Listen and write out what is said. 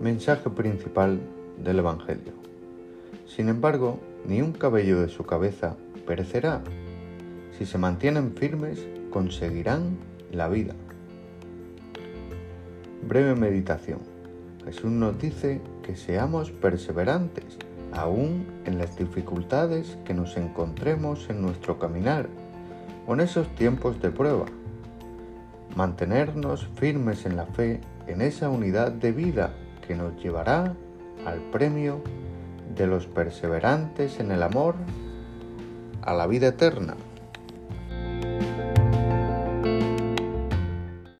Mensaje principal del Evangelio. Sin embargo, ni un cabello de su cabeza perecerá. Si se mantienen firmes, conseguirán la vida. Breve meditación. Jesús nos dice que seamos perseverantes, aún en las dificultades que nos encontremos en nuestro caminar o en esos tiempos de prueba. Mantenernos firmes en la fe, en esa unidad de vida que nos llevará al premio de los perseverantes en el amor a la vida eterna.